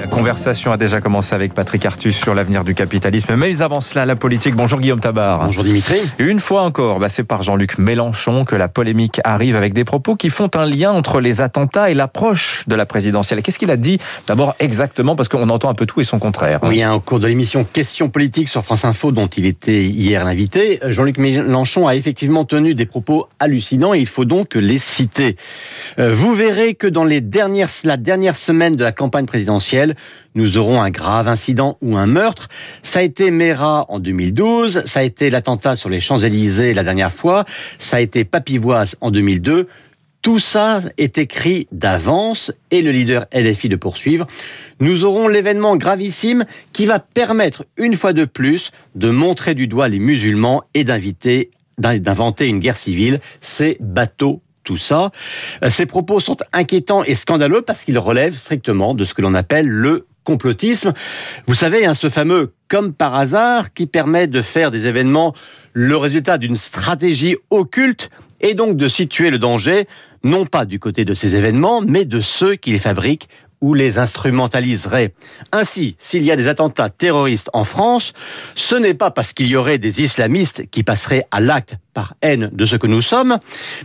La conversation a déjà commencé avec Patrick Artus sur l'avenir du capitalisme, mais avant cela, la politique. Bonjour Guillaume Tabar. Bonjour Dimitri. Une fois encore, bah c'est par Jean-Luc Mélenchon que la polémique arrive avec des propos qui font un lien entre les attentats et l'approche de la présidentielle. Qu'est-ce qu'il a dit d'abord exactement Parce qu'on entend un peu tout et son contraire. Oui, hein, au cours de l'émission Questions politiques sur France Info, dont il était hier l'invité, Jean-Luc Mélenchon a effectivement tenu des propos hallucinants et il faut donc les citer. Euh, vous verrez que dans les dernières, la dernière semaine de la campagne présidentielle, nous aurons un grave incident ou un meurtre. Ça a été Mera en 2012, ça a été l'attentat sur les Champs-Élysées la dernière fois, ça a été Papivoise en 2002. Tout ça est écrit d'avance et le leader LFI de poursuivre. Nous aurons l'événement gravissime qui va permettre une fois de plus de montrer du doigt les musulmans et d'inviter d'inventer une guerre civile. C'est bateau tout ça. Euh, ces propos sont inquiétants et scandaleux parce qu'ils relèvent strictement de ce que l'on appelle le complotisme. Vous savez, hein, ce fameux comme par hasard qui permet de faire des événements le résultat d'une stratégie occulte et donc de situer le danger non pas du côté de ces événements, mais de ceux qui les fabriquent ou les instrumentaliserait. Ainsi, s'il y a des attentats terroristes en France, ce n'est pas parce qu'il y aurait des islamistes qui passeraient à l'acte par haine de ce que nous sommes,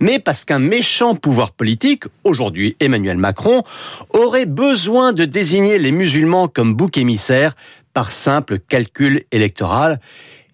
mais parce qu'un méchant pouvoir politique, aujourd'hui Emmanuel Macron, aurait besoin de désigner les musulmans comme bouc émissaire par simple calcul électoral.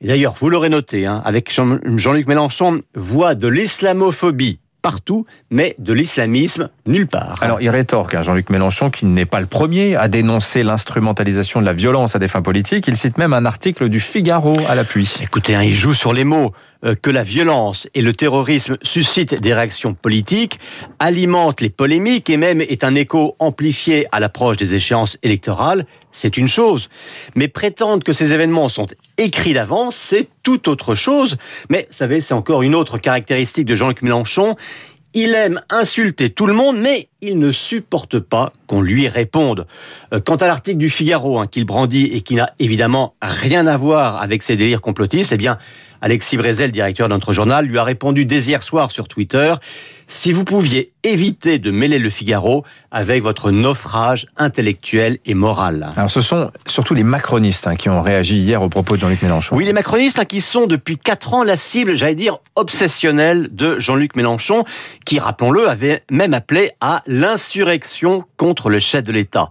D'ailleurs, vous l'aurez noté, hein, avec Jean-Luc Mélenchon, voix de l'islamophobie partout, mais de l'islamisme nulle part. Alors il rétorque à hein, Jean-Luc Mélenchon qui n'est pas le premier à dénoncer l'instrumentalisation de la violence à des fins politiques. Il cite même un article du Figaro à l'appui. Écoutez, hein, il joue sur les mots. Euh, que la violence et le terrorisme suscitent des réactions politiques, alimentent les polémiques et même est un écho amplifié à l'approche des échéances électorales, c'est une chose. Mais prétendre que ces événements sont écrits d'avance, c'est tout autre chose. Mais, vous savez, c'est encore une autre caractéristique de Jean-Luc Mélenchon. Il aime insulter tout le monde, mais il ne supporte pas qu'on lui réponde. Euh, quant à l'article du Figaro hein, qu'il brandit et qui n'a évidemment rien à voir avec ses délires complotistes, eh bien, Alexis Brézel, directeur de notre journal, lui a répondu dès hier soir sur Twitter si vous pouviez éviter de mêler le Figaro avec votre naufrage intellectuel et moral. Alors ce sont surtout les macronistes hein, qui ont réagi hier au propos de Jean-Luc Mélenchon. Oui, les macronistes hein, qui sont depuis quatre ans la cible, j'allais dire, obsessionnelle de Jean-Luc Mélenchon, qui, rappelons-le, avait même appelé à l'insurrection contre le chef de l'État.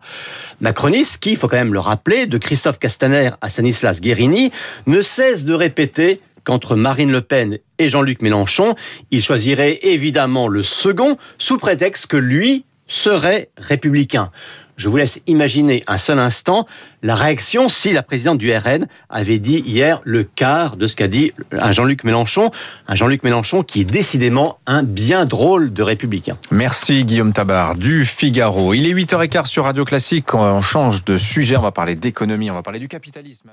Macronistes qui, il faut quand même le rappeler, de Christophe Castaner à Stanislas Guérini, ne cesse de répéter qu'entre Marine Le Pen et Jean-Luc Mélenchon, il choisirait évidemment le second, sous prétexte que lui serait républicain. Je vous laisse imaginer un seul instant la réaction si la présidente du RN avait dit hier le quart de ce qu'a dit un Jean-Luc Mélenchon, un Jean-Luc Mélenchon qui est décidément un bien drôle de républicain. Merci Guillaume Tabar du Figaro. Il est 8h15 sur Radio Classique. On change de sujet, on va parler d'économie, on va parler du capitalisme